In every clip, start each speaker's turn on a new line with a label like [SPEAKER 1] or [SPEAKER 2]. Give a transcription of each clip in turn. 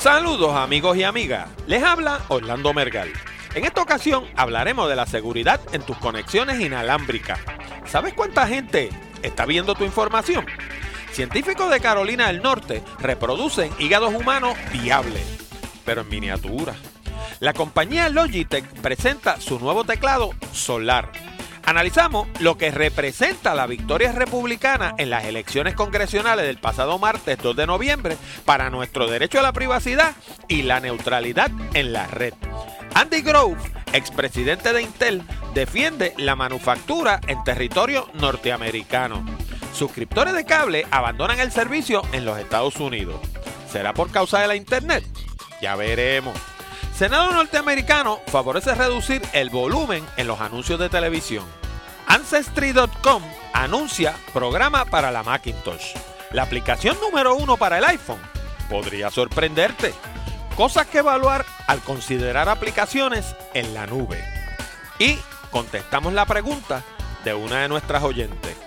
[SPEAKER 1] Saludos amigos y amigas, les habla Orlando Mergal. En esta ocasión hablaremos de la seguridad en tus conexiones inalámbricas. ¿Sabes cuánta gente está viendo tu información? Científicos de Carolina del Norte reproducen hígados humanos viables, pero en miniatura. La compañía Logitech presenta su nuevo teclado Solar. Analizamos lo que representa la victoria republicana en las elecciones congresionales del pasado martes 2 de noviembre para nuestro derecho a la privacidad y la neutralidad en la red. Andy Grove, expresidente de Intel, defiende la manufactura en territorio norteamericano. Suscriptores de cable abandonan el servicio en los Estados Unidos. ¿Será por causa de la Internet? Ya veremos. Senado norteamericano favorece reducir el volumen en los anuncios de televisión. Ancestry.com anuncia programa para la Macintosh. La aplicación número uno para el iPhone podría sorprenderte. Cosas que evaluar al considerar aplicaciones en la nube. Y contestamos la pregunta de una de nuestras oyentes.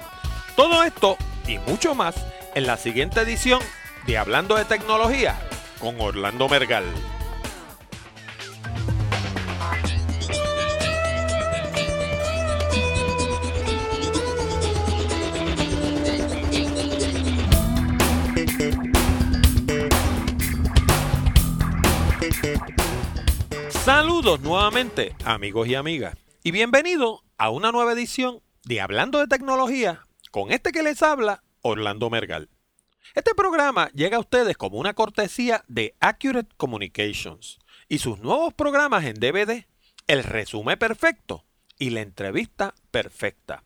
[SPEAKER 1] Todo esto y mucho más en la siguiente edición de Hablando de Tecnología con Orlando Mergal. Saludos nuevamente amigos y amigas y bienvenido a una nueva edición de Hablando de Tecnología con este que les habla Orlando Mergal. Este programa llega a ustedes como una cortesía de Accurate Communications y sus nuevos programas en DVD, El resumen perfecto y la entrevista perfecta.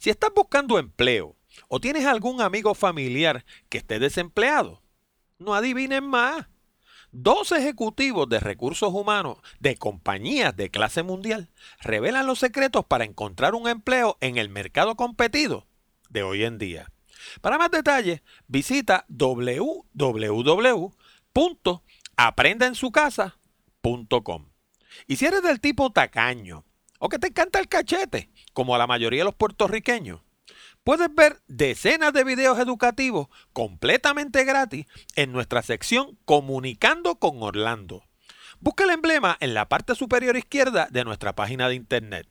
[SPEAKER 1] Si estás buscando empleo o tienes algún amigo familiar que esté desempleado, no adivinen más Dos ejecutivos de recursos humanos de compañías de clase mundial revelan los secretos para encontrar un empleo en el mercado competido de hoy en día. Para más detalles, visita www.aprendaensucasa.com. Y si eres del tipo tacaño o que te encanta el cachete, como a la mayoría de los puertorriqueños, Puedes ver decenas de videos educativos completamente gratis en nuestra sección Comunicando con Orlando. Busca el emblema en la parte superior izquierda de nuestra página de internet.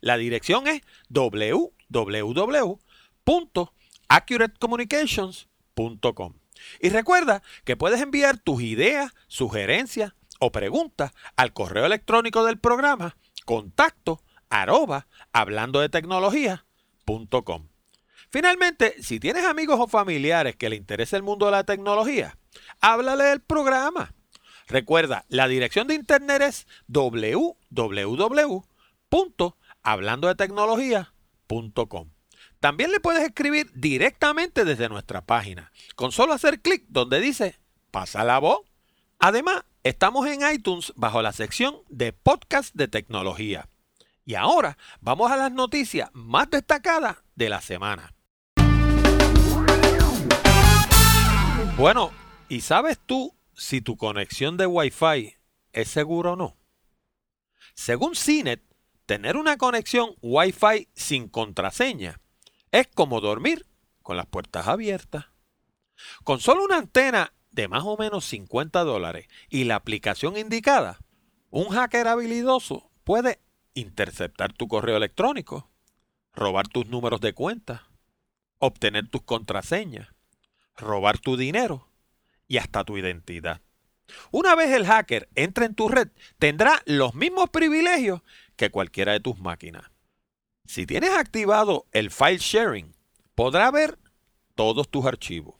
[SPEAKER 1] La dirección es www.accuratecommunications.com. Y recuerda que puedes enviar tus ideas, sugerencias o preguntas al correo electrónico del programa contacto arroba hablando de tecnología.com. Finalmente, si tienes amigos o familiares que le interese el mundo de la tecnología, háblale del programa. Recuerda, la dirección de internet es www.hablandodetecnología.com. También le puedes escribir directamente desde nuestra página, con solo hacer clic donde dice pasa la voz. Además, estamos en iTunes bajo la sección de podcast de tecnología. Y ahora vamos a las noticias más destacadas de la semana. Bueno, ¿y sabes tú si tu conexión de Wi-Fi es segura o no? Según CINET, tener una conexión Wi-Fi sin contraseña es como dormir con las puertas abiertas. Con solo una antena de más o menos 50 dólares y la aplicación indicada, un hacker habilidoso puede interceptar tu correo electrónico, robar tus números de cuenta, obtener tus contraseñas, robar tu dinero y hasta tu identidad. Una vez el hacker entre en tu red, tendrá los mismos privilegios que cualquiera de tus máquinas. Si tienes activado el file sharing, podrá ver todos tus archivos.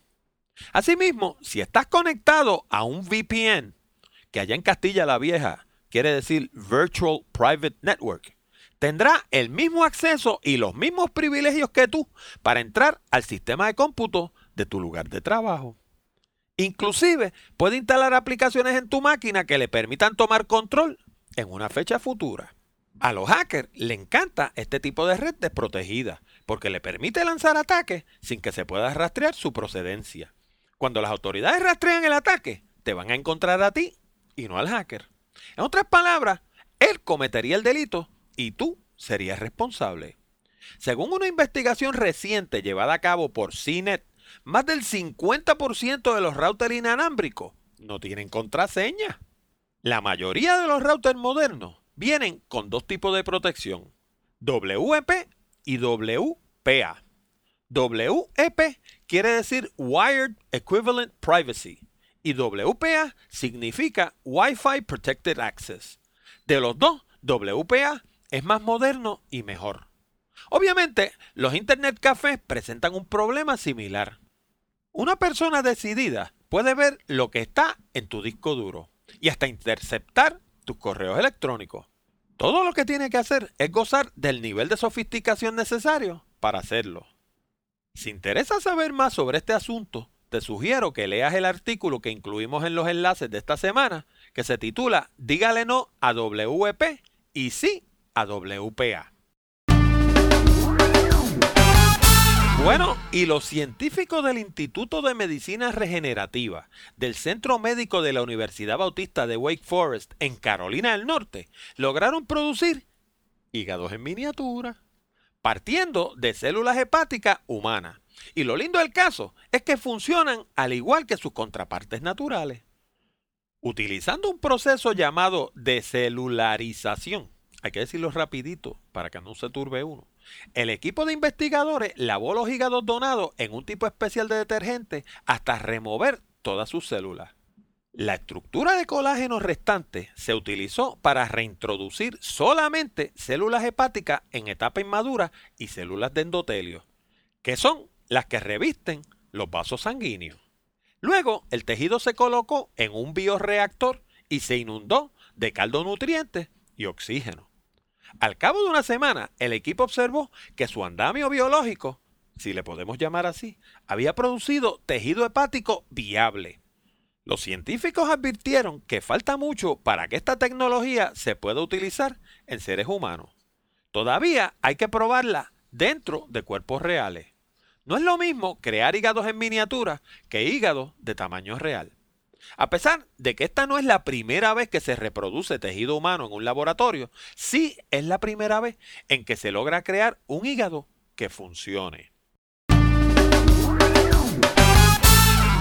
[SPEAKER 1] Asimismo, si estás conectado a un VPN, que allá en Castilla la Vieja quiere decir Virtual Private Network, tendrá el mismo acceso y los mismos privilegios que tú para entrar al sistema de cómputo de tu lugar de trabajo. Inclusive puede instalar aplicaciones en tu máquina que le permitan tomar control en una fecha futura. A los hackers le encanta este tipo de red desprotegida porque le permite lanzar ataques sin que se pueda rastrear su procedencia. Cuando las autoridades rastrean el ataque, te van a encontrar a ti y no al hacker. En otras palabras, él cometería el delito y tú serías responsable. Según una investigación reciente llevada a cabo por CNET, más del 50% de los routers inalámbricos no tienen contraseña. La mayoría de los routers modernos vienen con dos tipos de protección, WEP y WPA. WEP quiere decir Wired Equivalent Privacy y WPA significa Wi-Fi Protected Access. De los dos, WPA es más moderno y mejor. Obviamente, los Internet cafés presentan un problema similar. Una persona decidida puede ver lo que está en tu disco duro y hasta interceptar tus correos electrónicos. Todo lo que tiene que hacer es gozar del nivel de sofisticación necesario para hacerlo. Si interesa saber más sobre este asunto, te sugiero que leas el artículo que incluimos en los enlaces de esta semana, que se titula Dígale no a WP y sí a WPA. Bueno, y los científicos del Instituto de Medicina Regenerativa del Centro Médico de la Universidad Bautista de Wake Forest en Carolina del Norte lograron producir hígados en miniatura, partiendo de células hepáticas humanas. Y lo lindo del caso es que funcionan al igual que sus contrapartes naturales. Utilizando un proceso llamado decelularización, hay que decirlo rapidito para que no se turbe uno el equipo de investigadores lavó los hígados donados en un tipo especial de detergente hasta remover todas sus células. La estructura de colágeno restante se utilizó para reintroducir solamente células hepáticas en etapa inmadura y células de endotelio, que son las que revisten los vasos sanguíneos. Luego, el tejido se colocó en un bioreactor y se inundó de caldo nutrientes y oxígeno. Al cabo de una semana, el equipo observó que su andamio biológico, si le podemos llamar así, había producido tejido hepático viable. Los científicos advirtieron que falta mucho para que esta tecnología se pueda utilizar en seres humanos. Todavía hay que probarla dentro de cuerpos reales. No es lo mismo crear hígados en miniatura que hígados de tamaño real. A pesar de que esta no es la primera vez que se reproduce tejido humano en un laboratorio, sí es la primera vez en que se logra crear un hígado que funcione.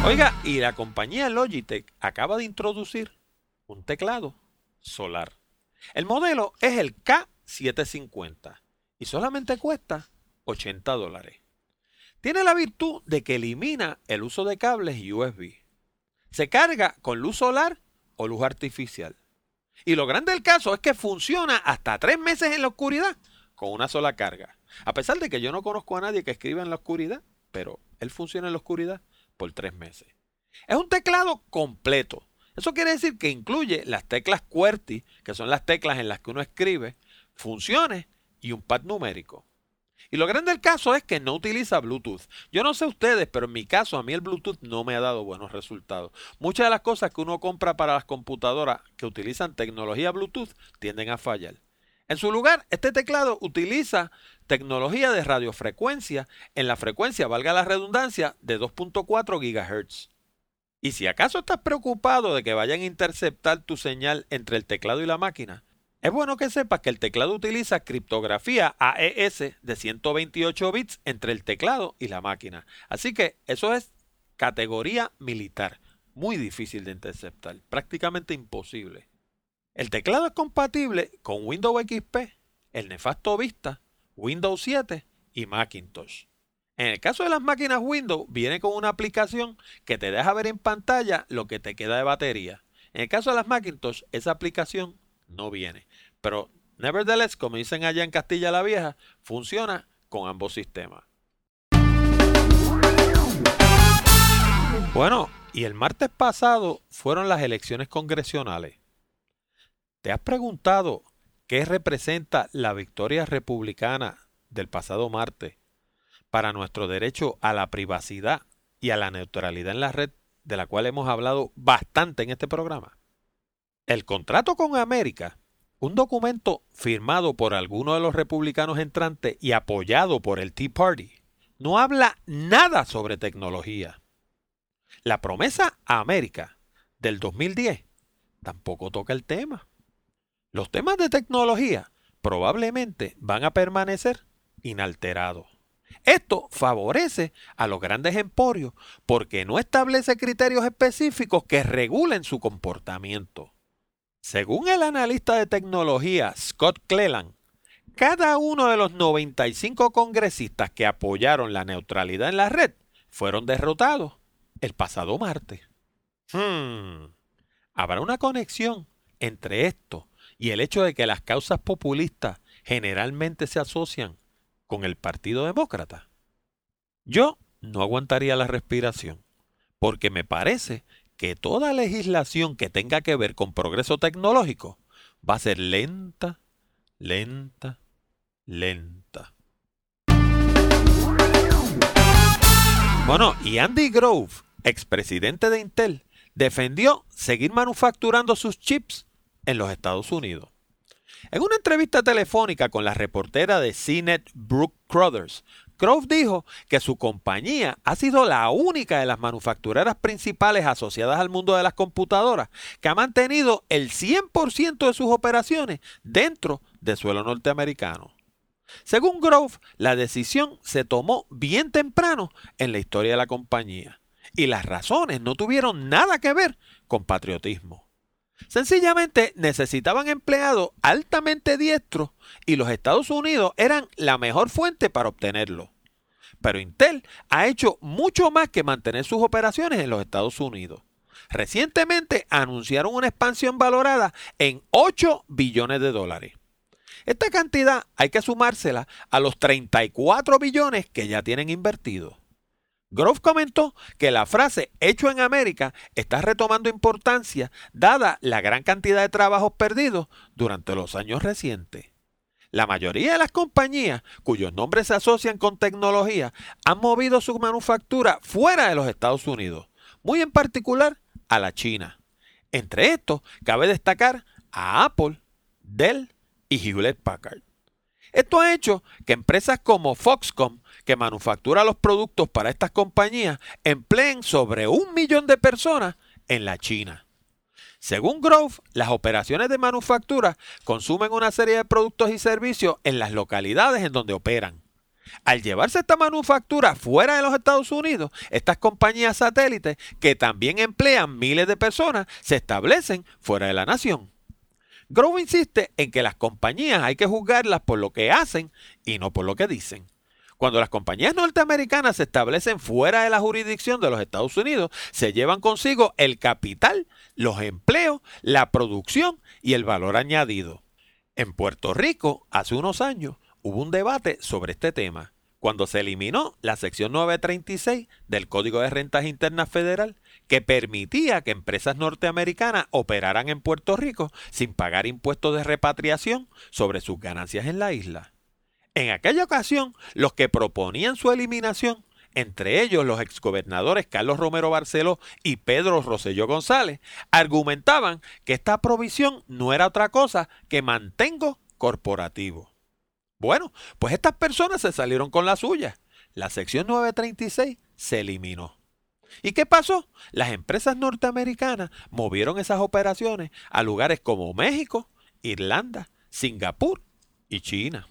[SPEAKER 1] Oiga, y la compañía Logitech acaba de introducir un teclado solar. El modelo es el K750 y solamente cuesta 80 dólares. Tiene la virtud de que elimina el uso de cables USB se carga con luz solar o luz artificial. Y lo grande del caso es que funciona hasta tres meses en la oscuridad con una sola carga. A pesar de que yo no conozco a nadie que escriba en la oscuridad, pero él funciona en la oscuridad por tres meses. Es un teclado completo. Eso quiere decir que incluye las teclas QWERTY, que son las teclas en las que uno escribe, funciones y un pad numérico. Y lo grande del caso es que no utiliza Bluetooth. Yo no sé ustedes, pero en mi caso a mí el Bluetooth no me ha dado buenos resultados. Muchas de las cosas que uno compra para las computadoras que utilizan tecnología Bluetooth tienden a fallar. En su lugar, este teclado utiliza tecnología de radiofrecuencia en la frecuencia, valga la redundancia, de 2.4 GHz. Y si acaso estás preocupado de que vayan a interceptar tu señal entre el teclado y la máquina, es bueno que sepas que el teclado utiliza criptografía AES de 128 bits entre el teclado y la máquina. Así que eso es categoría militar. Muy difícil de interceptar, prácticamente imposible. El teclado es compatible con Windows XP, el nefasto Vista, Windows 7 y Macintosh. En el caso de las máquinas Windows, viene con una aplicación que te deja ver en pantalla lo que te queda de batería. En el caso de las Macintosh, esa aplicación no viene. Pero, nevertheless, como dicen allá en Castilla la Vieja, funciona con ambos sistemas. Bueno, y el martes pasado fueron las elecciones congresionales. ¿Te has preguntado qué representa la victoria republicana del pasado martes para nuestro derecho a la privacidad y a la neutralidad en la red, de la cual hemos hablado bastante en este programa? El contrato con América, un documento firmado por algunos de los republicanos entrantes y apoyado por el Tea Party, no habla nada sobre tecnología. La promesa a América del 2010 tampoco toca el tema. Los temas de tecnología probablemente van a permanecer inalterados. Esto favorece a los grandes emporios porque no establece criterios específicos que regulen su comportamiento. Según el analista de tecnología Scott Cleland, cada uno de los 95 congresistas que apoyaron la neutralidad en la red fueron derrotados el pasado martes. Hmm. ¿Habrá una conexión entre esto y el hecho de que las causas populistas generalmente se asocian con el Partido Demócrata? Yo no aguantaría la respiración, porque me parece que toda legislación que tenga que ver con progreso tecnológico va a ser lenta, lenta, lenta. Bueno, y Andy Grove, expresidente de Intel, defendió seguir manufacturando sus chips en los Estados Unidos. En una entrevista telefónica con la reportera de CNET Brooke Crothers, Grove dijo que su compañía ha sido la única de las manufactureras principales asociadas al mundo de las computadoras que ha mantenido el 100% de sus operaciones dentro de suelo norteamericano. Según Grove, la decisión se tomó bien temprano en la historia de la compañía y las razones no tuvieron nada que ver con patriotismo. Sencillamente necesitaban empleados altamente diestros y los Estados Unidos eran la mejor fuente para obtenerlo. Pero Intel ha hecho mucho más que mantener sus operaciones en los Estados Unidos. Recientemente anunciaron una expansión valorada en 8 billones de dólares. Esta cantidad hay que sumársela a los 34 billones que ya tienen invertidos. Grove comentó que la frase hecho en América está retomando importancia dada la gran cantidad de trabajos perdidos durante los años recientes. La mayoría de las compañías cuyos nombres se asocian con tecnología han movido su manufactura fuera de los Estados Unidos, muy en particular a la China. Entre estos, cabe destacar a Apple, Dell y Hewlett Packard. Esto ha hecho que empresas como Foxconn, que manufactura los productos para estas compañías, empleen sobre un millón de personas en la China. Según Grove, las operaciones de manufactura consumen una serie de productos y servicios en las localidades en donde operan. Al llevarse esta manufactura fuera de los Estados Unidos, estas compañías satélites, que también emplean miles de personas, se establecen fuera de la nación. Grove insiste en que las compañías hay que juzgarlas por lo que hacen y no por lo que dicen. Cuando las compañías norteamericanas se establecen fuera de la jurisdicción de los Estados Unidos, se llevan consigo el capital, los empleos, la producción y el valor añadido. En Puerto Rico, hace unos años, hubo un debate sobre este tema, cuando se eliminó la sección 936 del Código de Rentas Internas Federal que permitía que empresas norteamericanas operaran en Puerto Rico sin pagar impuestos de repatriación sobre sus ganancias en la isla. En aquella ocasión, los que proponían su eliminación, entre ellos los exgobernadores Carlos Romero Barceló y Pedro Rosselló González, argumentaban que esta provisión no era otra cosa que mantengo corporativo. Bueno, pues estas personas se salieron con la suya. La sección 936 se eliminó. ¿Y qué pasó? Las empresas norteamericanas movieron esas operaciones a lugares como México, Irlanda, Singapur y China.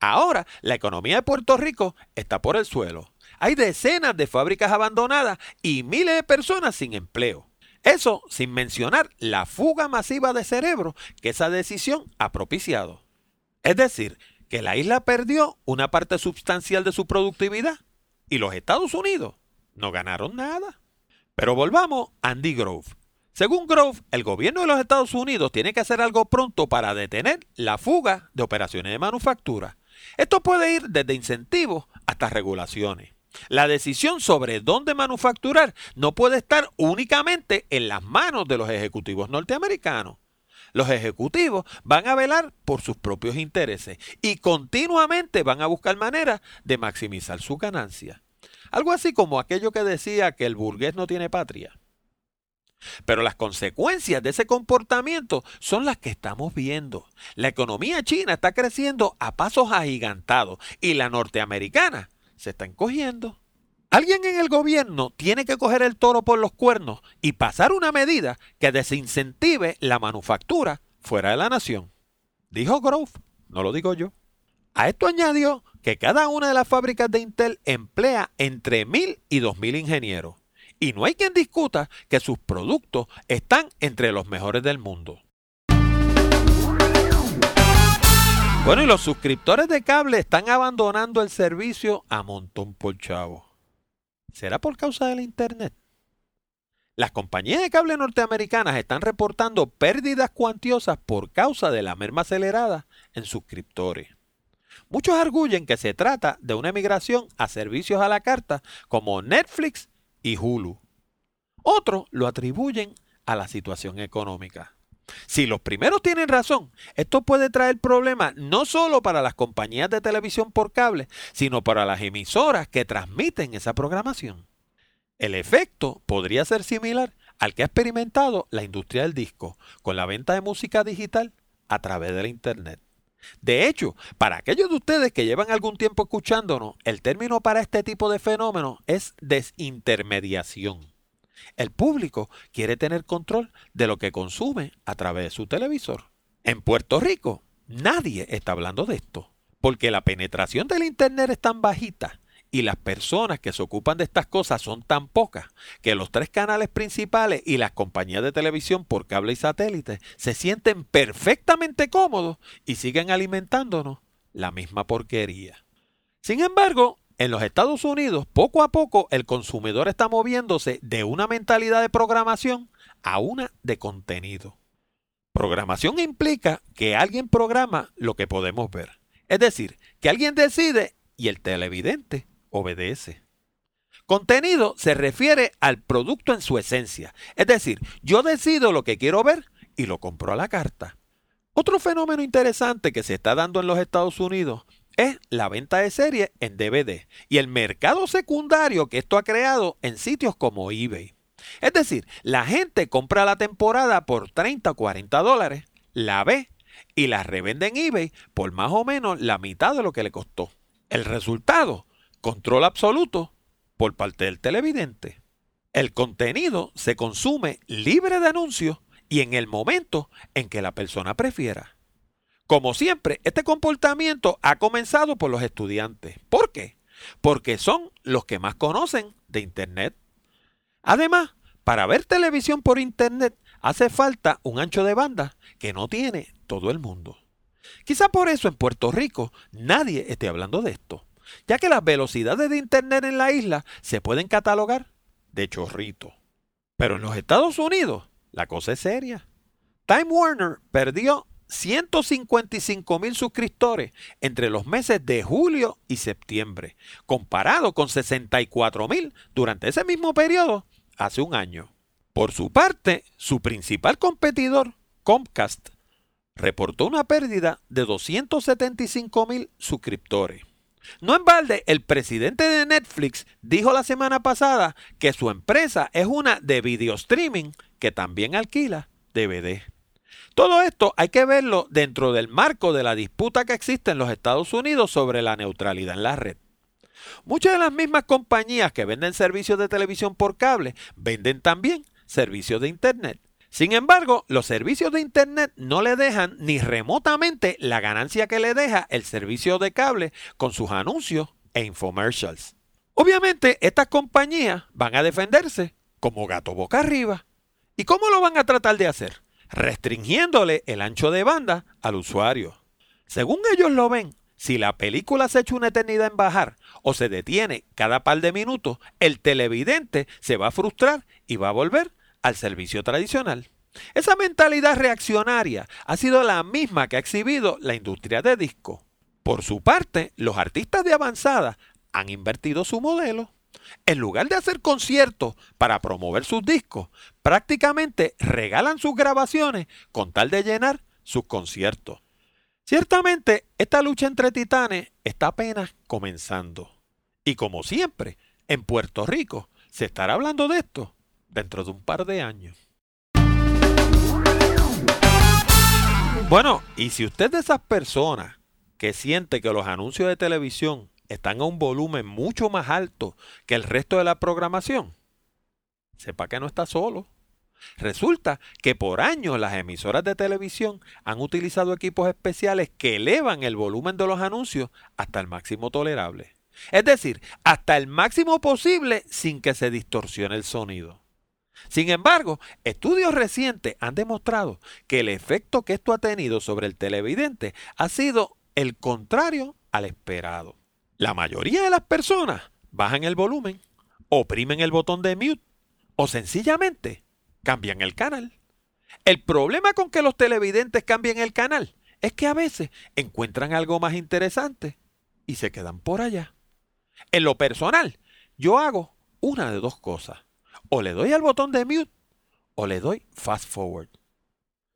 [SPEAKER 1] Ahora la economía de Puerto Rico está por el suelo. Hay decenas de fábricas abandonadas y miles de personas sin empleo. Eso sin mencionar la fuga masiva de cerebro que esa decisión ha propiciado. Es decir, que la isla perdió una parte sustancial de su productividad y los Estados Unidos no ganaron nada. Pero volvamos a Andy Grove. Según Grove, el gobierno de los Estados Unidos tiene que hacer algo pronto para detener la fuga de operaciones de manufactura. Esto puede ir desde incentivos hasta regulaciones. La decisión sobre dónde manufacturar no puede estar únicamente en las manos de los ejecutivos norteamericanos. Los ejecutivos van a velar por sus propios intereses y continuamente van a buscar maneras de maximizar sus ganancias. Algo así como aquello que decía que el burgués no tiene patria. Pero las consecuencias de ese comportamiento son las que estamos viendo. La economía china está creciendo a pasos agigantados y la norteamericana se está encogiendo. Alguien en el gobierno tiene que coger el toro por los cuernos y pasar una medida que desincentive la manufactura fuera de la nación. Dijo Grove, no lo digo yo. A esto añadió que cada una de las fábricas de Intel emplea entre mil y dos mil ingenieros. Y no hay quien discuta que sus productos están entre los mejores del mundo. Bueno, y los suscriptores de cable están abandonando el servicio a montón por chavo. ¿Será por causa del Internet? Las compañías de cable norteamericanas están reportando pérdidas cuantiosas por causa de la merma acelerada en suscriptores. Muchos arguyen que se trata de una emigración a servicios a la carta como Netflix y Hulu. Otros lo atribuyen a la situación económica. Si los primeros tienen razón, esto puede traer problemas no solo para las compañías de televisión por cable, sino para las emisoras que transmiten esa programación. El efecto podría ser similar al que ha experimentado la industria del disco con la venta de música digital a través de Internet. De hecho, para aquellos de ustedes que llevan algún tiempo escuchándonos, el término para este tipo de fenómeno es desintermediación. El público quiere tener control de lo que consume a través de su televisor. En Puerto Rico, nadie está hablando de esto, porque la penetración del Internet es tan bajita y las personas que se ocupan de estas cosas son tan pocas que los tres canales principales y las compañías de televisión por cable y satélite se sienten perfectamente cómodos y siguen alimentándonos la misma porquería. Sin embargo, en los Estados Unidos, poco a poco el consumidor está moviéndose de una mentalidad de programación a una de contenido. Programación implica que alguien programa lo que podemos ver. Es decir, que alguien decide y el televidente obedece. Contenido se refiere al producto en su esencia. Es decir, yo decido lo que quiero ver y lo compro a la carta. Otro fenómeno interesante que se está dando en los Estados Unidos es la venta de series en DVD y el mercado secundario que esto ha creado en sitios como eBay. Es decir, la gente compra la temporada por 30 o 40 dólares, la ve y la revende en eBay por más o menos la mitad de lo que le costó. El resultado, control absoluto por parte del televidente. El contenido se consume libre de anuncios y en el momento en que la persona prefiera. Como siempre, este comportamiento ha comenzado por los estudiantes. ¿Por qué? Porque son los que más conocen de Internet. Además, para ver televisión por Internet hace falta un ancho de banda que no tiene todo el mundo. Quizá por eso en Puerto Rico nadie esté hablando de esto, ya que las velocidades de Internet en la isla se pueden catalogar de chorrito. Pero en los Estados Unidos la cosa es seria. Time Warner perdió 155 mil suscriptores entre los meses de julio y septiembre, comparado con 64 mil durante ese mismo periodo hace un año. Por su parte, su principal competidor, Comcast, reportó una pérdida de 275 mil suscriptores. No en balde, el presidente de Netflix dijo la semana pasada que su empresa es una de video streaming que también alquila DVD. Todo esto hay que verlo dentro del marco de la disputa que existe en los Estados Unidos sobre la neutralidad en la red. Muchas de las mismas compañías que venden servicios de televisión por cable venden también servicios de Internet. Sin embargo, los servicios de Internet no le dejan ni remotamente la ganancia que le deja el servicio de cable con sus anuncios e infomercials. Obviamente, estas compañías van a defenderse como gato boca arriba. ¿Y cómo lo van a tratar de hacer? restringiéndole el ancho de banda al usuario. Según ellos lo ven, si la película se echa una eternidad en bajar o se detiene cada par de minutos, el televidente se va a frustrar y va a volver al servicio tradicional. Esa mentalidad reaccionaria ha sido la misma que ha exhibido la industria de disco. Por su parte, los artistas de avanzada han invertido su modelo. En lugar de hacer conciertos para promover sus discos, prácticamente regalan sus grabaciones con tal de llenar sus conciertos. Ciertamente, esta lucha entre titanes está apenas comenzando. Y como siempre, en Puerto Rico se estará hablando de esto dentro de un par de años. Bueno, y si usted es de esas personas que siente que los anuncios de televisión están a un volumen mucho más alto que el resto de la programación, sepa que no está solo. Resulta que por años las emisoras de televisión han utilizado equipos especiales que elevan el volumen de los anuncios hasta el máximo tolerable. Es decir, hasta el máximo posible sin que se distorsione el sonido. Sin embargo, estudios recientes han demostrado que el efecto que esto ha tenido sobre el televidente ha sido el contrario al esperado. La mayoría de las personas bajan el volumen, oprimen el botón de mute o sencillamente cambian el canal. El problema con que los televidentes cambien el canal es que a veces encuentran algo más interesante y se quedan por allá. En lo personal, yo hago una de dos cosas. O le doy al botón de mute o le doy fast forward.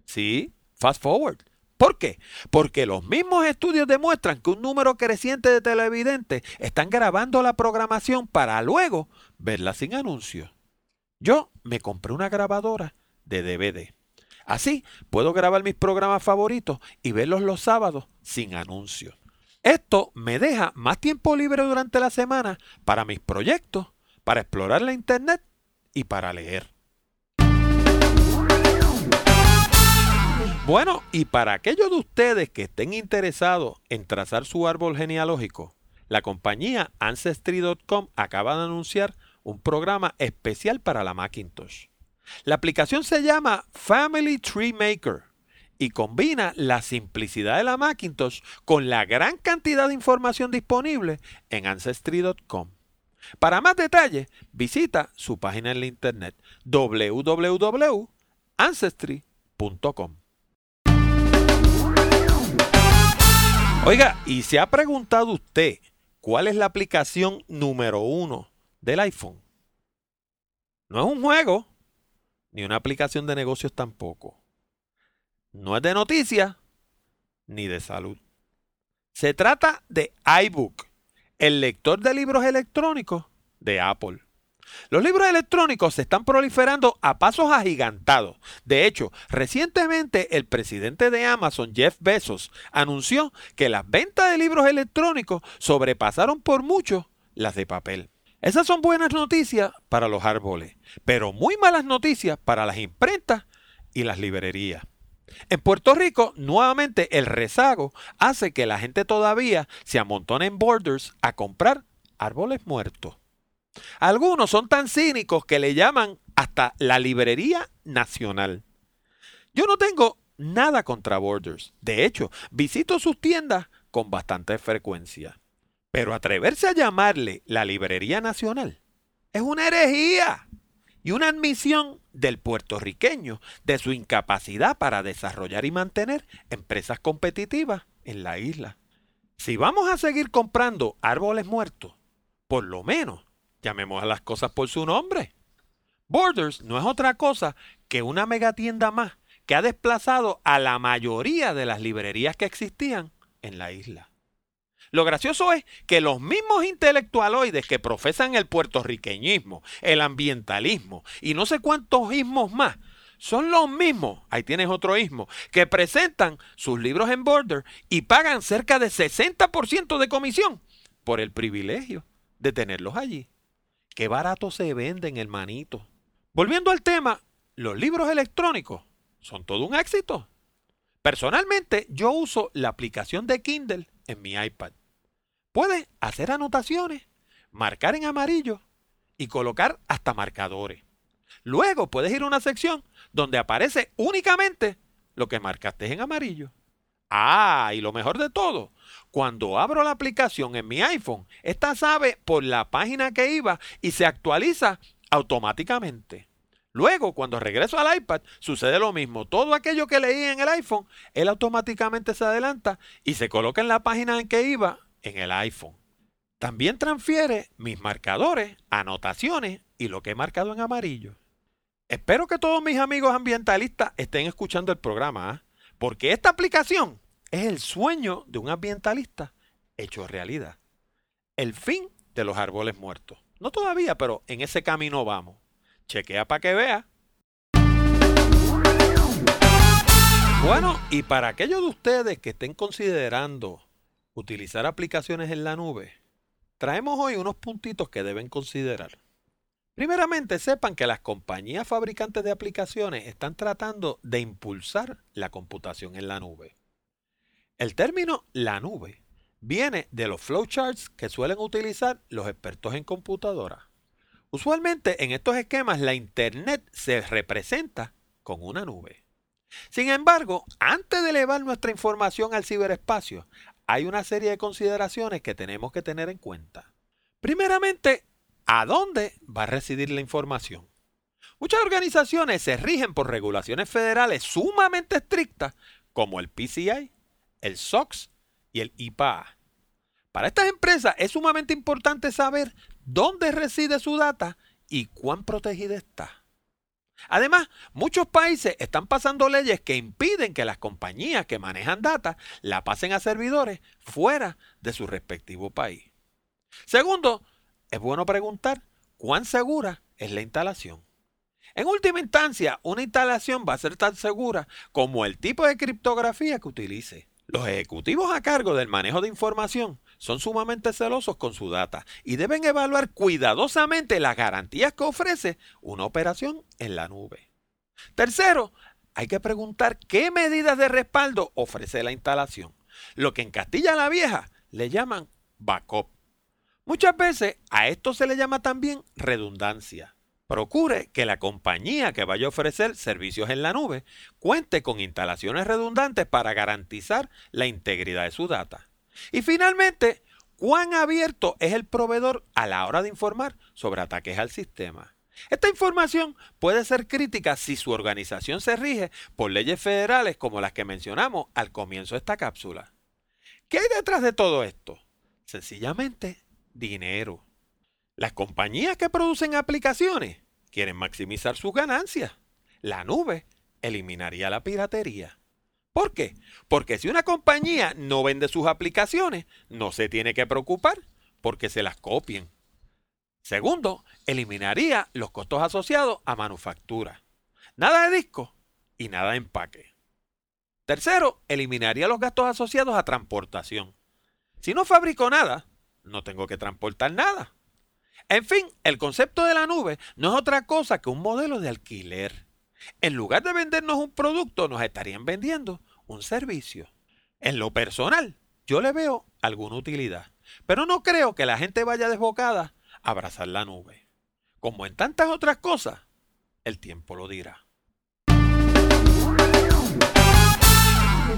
[SPEAKER 1] Sí, fast forward. ¿Por qué? Porque los mismos estudios demuestran que un número creciente de televidentes están grabando la programación para luego verla sin anuncios. Yo me compré una grabadora de DVD. Así puedo grabar mis programas favoritos y verlos los sábados sin anuncios. Esto me deja más tiempo libre durante la semana para mis proyectos, para explorar la internet y para leer. Bueno, y para aquellos de ustedes que estén interesados en trazar su árbol genealógico, la compañía Ancestry.com acaba de anunciar un programa especial para la Macintosh. La aplicación se llama Family Tree Maker y combina la simplicidad de la Macintosh con la gran cantidad de información disponible en Ancestry.com. Para más detalles, visita su página en la internet www.ancestry.com. Oiga, ¿y se ha preguntado usted cuál es la aplicación número uno del iPhone? No es un juego, ni una aplicación de negocios tampoco. No es de noticias ni de salud. Se trata de iBook, el lector de libros electrónicos de Apple. Los libros electrónicos se están proliferando a pasos agigantados. De hecho, recientemente el presidente de Amazon, Jeff Bezos, anunció que las ventas de libros electrónicos sobrepasaron por mucho las de papel. Esas son buenas noticias para los árboles, pero muy malas noticias para las imprentas y las librerías. En Puerto Rico, nuevamente el rezago hace que la gente todavía se amontone en Borders a comprar árboles muertos. Algunos son tan cínicos que le llaman hasta la librería nacional. Yo no tengo nada contra Borders. De hecho, visito sus tiendas con bastante frecuencia. Pero atreverse a llamarle la librería nacional es una herejía y una admisión del puertorriqueño de su incapacidad para desarrollar y mantener empresas competitivas en la isla. Si vamos a seguir comprando árboles muertos, por lo menos llamemos a las cosas por su nombre. Borders no es otra cosa que una megatienda más que ha desplazado a la mayoría de las librerías que existían en la isla. Lo gracioso es que los mismos intelectualoides que profesan el puertorriqueñismo, el ambientalismo y no sé cuántos ismos más, son los mismos, ahí tienes otro ismo, que presentan sus libros en Border y pagan cerca de 60% de comisión por el privilegio de tenerlos allí. Qué barato se venden, hermanito. Volviendo al tema, los libros electrónicos son todo un éxito. Personalmente, yo uso la aplicación de Kindle en mi iPad. Puedes hacer anotaciones, marcar en amarillo y colocar hasta marcadores. Luego puedes ir a una sección donde aparece únicamente lo que marcaste en amarillo. Ah, y lo mejor de todo, cuando abro la aplicación en mi iPhone, esta sabe por la página que iba y se actualiza automáticamente. Luego, cuando regreso al iPad, sucede lo mismo. Todo aquello que leí en el iPhone, él automáticamente se adelanta y se coloca en la página en que iba en el iPhone. También transfiere mis marcadores, anotaciones y lo que he marcado en amarillo. Espero que todos mis amigos ambientalistas estén escuchando el programa, ¿ah? porque esta aplicación es el sueño de un ambientalista hecho realidad. El fin de los árboles muertos. No todavía, pero en ese camino vamos. Chequea para que vea. Bueno, y para aquellos de ustedes que estén considerando utilizar aplicaciones en la nube, traemos hoy unos puntitos que deben considerar. Primeramente, sepan que las compañías fabricantes de aplicaciones están tratando de impulsar la computación en la nube. El término la nube viene de los flowcharts que suelen utilizar los expertos en computadora. Usualmente en estos esquemas la Internet se representa con una nube. Sin embargo, antes de elevar nuestra información al ciberespacio, hay una serie de consideraciones que tenemos que tener en cuenta. Primeramente, ¿A dónde va a residir la información? Muchas organizaciones se rigen por regulaciones federales sumamente estrictas como el PCI, el SOX y el IPA. Para estas empresas es sumamente importante saber dónde reside su data y cuán protegida está. Además, muchos países están pasando leyes que impiden que las compañías que manejan data la pasen a servidores fuera de su respectivo país. Segundo, es bueno preguntar cuán segura es la instalación. En última instancia, una instalación va a ser tan segura como el tipo de criptografía que utilice. Los ejecutivos a cargo del manejo de información son sumamente celosos con su data y deben evaluar cuidadosamente las garantías que ofrece una operación en la nube. Tercero, hay que preguntar qué medidas de respaldo ofrece la instalación, lo que en Castilla la Vieja le llaman backup. Muchas veces a esto se le llama también redundancia. Procure que la compañía que vaya a ofrecer servicios en la nube cuente con instalaciones redundantes para garantizar la integridad de su data. Y finalmente, cuán abierto es el proveedor a la hora de informar sobre ataques al sistema. Esta información puede ser crítica si su organización se rige por leyes federales como las que mencionamos al comienzo de esta cápsula. ¿Qué hay detrás de todo esto? Sencillamente dinero. Las compañías que producen aplicaciones quieren maximizar sus ganancias. La nube eliminaría la piratería. ¿Por qué? Porque si una compañía no vende sus aplicaciones, no se tiene que preocupar porque se las copien. Segundo, eliminaría los costos asociados a manufactura. Nada de disco y nada de empaque. Tercero, eliminaría los gastos asociados a transportación. Si no fabrico nada, no tengo que transportar nada. En fin, el concepto de la nube no es otra cosa que un modelo de alquiler. En lugar de vendernos un producto, nos estarían vendiendo un servicio. En lo personal, yo le veo alguna utilidad, pero no creo que la gente vaya desbocada a abrazar la nube. Como en tantas otras cosas, el tiempo lo dirá.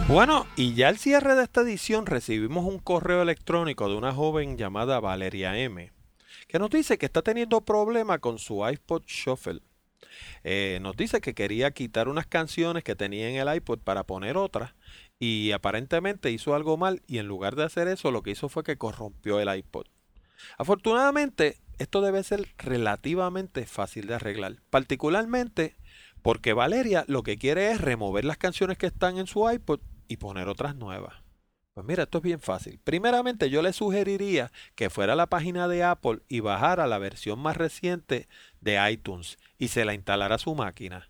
[SPEAKER 1] Bueno, y ya al cierre de esta edición recibimos un correo electrónico de una joven llamada Valeria M, que nos dice que está teniendo problemas con su iPod Shuffle. Eh, nos dice que quería quitar unas canciones que tenía en el iPod para poner otras y aparentemente hizo algo mal y en lugar de hacer eso lo que hizo fue que corrompió el iPod. Afortunadamente, esto debe ser relativamente fácil de arreglar, particularmente porque Valeria lo que quiere es remover las canciones que están en su iPod y poner otras nuevas. Pues mira, esto es bien fácil. Primeramente yo le sugeriría que fuera a la página de Apple y bajara la versión más reciente de iTunes y se la instalara a su máquina.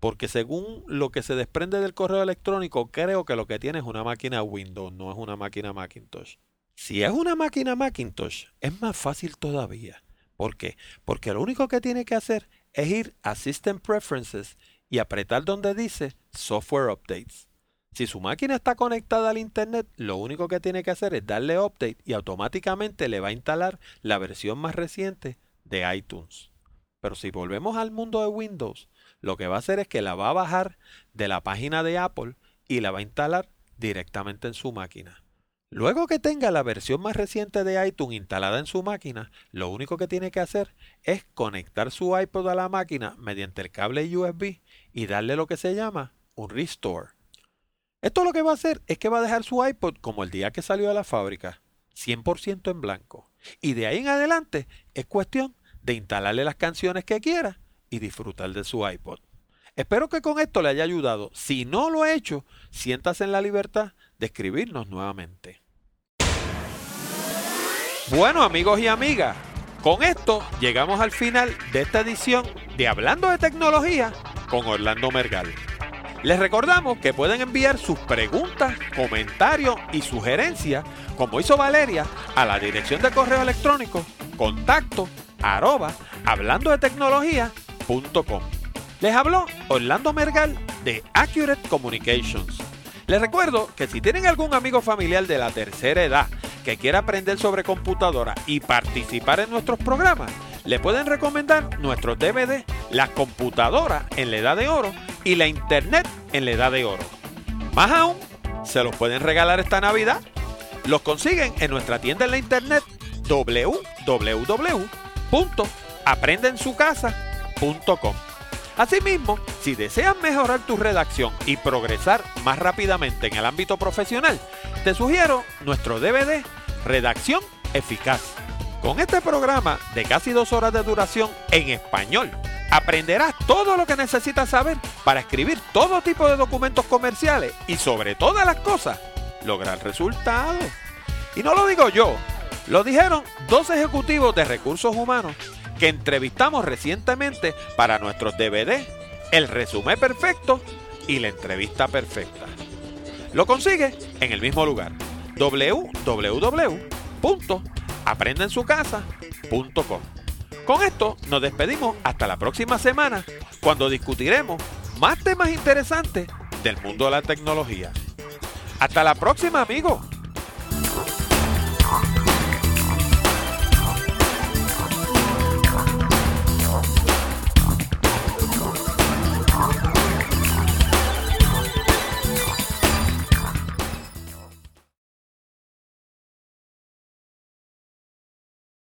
[SPEAKER 1] Porque según lo que se desprende del correo electrónico, creo que lo que tiene es una máquina Windows, no es una máquina Macintosh. Si es una máquina Macintosh, es más fácil todavía. ¿Por qué? Porque lo único que tiene que hacer es ir a System Preferences y apretar donde dice Software Updates. Si su máquina está conectada al Internet, lo único que tiene que hacer es darle update y automáticamente le va a instalar la versión más reciente de iTunes. Pero si volvemos al mundo de Windows, lo que va a hacer es que la va a bajar de la página de Apple y la va a instalar directamente en su máquina. Luego que tenga la versión más reciente de iTunes instalada en su máquina, lo único que tiene que hacer es conectar su iPod a la máquina mediante el cable USB y darle lo que se llama un restore. Esto lo que va a hacer es que va a dejar su iPod como el día que salió de la fábrica, 100% en blanco. Y de ahí en adelante es cuestión de instalarle las canciones que quiera y disfrutar de su iPod. Espero que con esto le haya ayudado. Si no lo ha hecho, siéntase en la libertad de escribirnos nuevamente. Bueno amigos y amigas, con esto llegamos al final de esta edición de Hablando de Tecnología con Orlando Mergal. Les recordamos que pueden enviar sus preguntas, comentarios y sugerencias, como hizo Valeria, a la dirección de correo electrónico contacto arroba hablando de tecnología.com. Les habló Orlando Mergal de Accurate Communications. Les recuerdo que si tienen algún amigo familiar de la tercera edad que quiera aprender sobre computadora y participar en nuestros programas, le pueden recomendar nuestros DVD La computadora en la edad de oro y la internet en la edad de oro. Más aún, se los pueden regalar esta Navidad. Los consiguen en nuestra tienda en la internet www.aprendensucasa.com. Asimismo, si deseas mejorar tu redacción y progresar más rápidamente en el ámbito profesional, te sugiero nuestro DVD Redacción Eficaz. Con este programa de casi dos horas de duración en español, aprenderás todo lo que necesitas saber para escribir todo tipo de documentos comerciales y sobre todas las cosas, lograr resultados. Y no lo digo yo, lo dijeron dos ejecutivos de recursos humanos que entrevistamos recientemente para nuestros DVD, el resumen perfecto y la entrevista perfecta. Lo consigue en el mismo lugar, www.aprendensucasa.com. Con esto nos despedimos hasta la próxima semana, cuando discutiremos más temas interesantes del mundo de la tecnología. Hasta la próxima, amigos.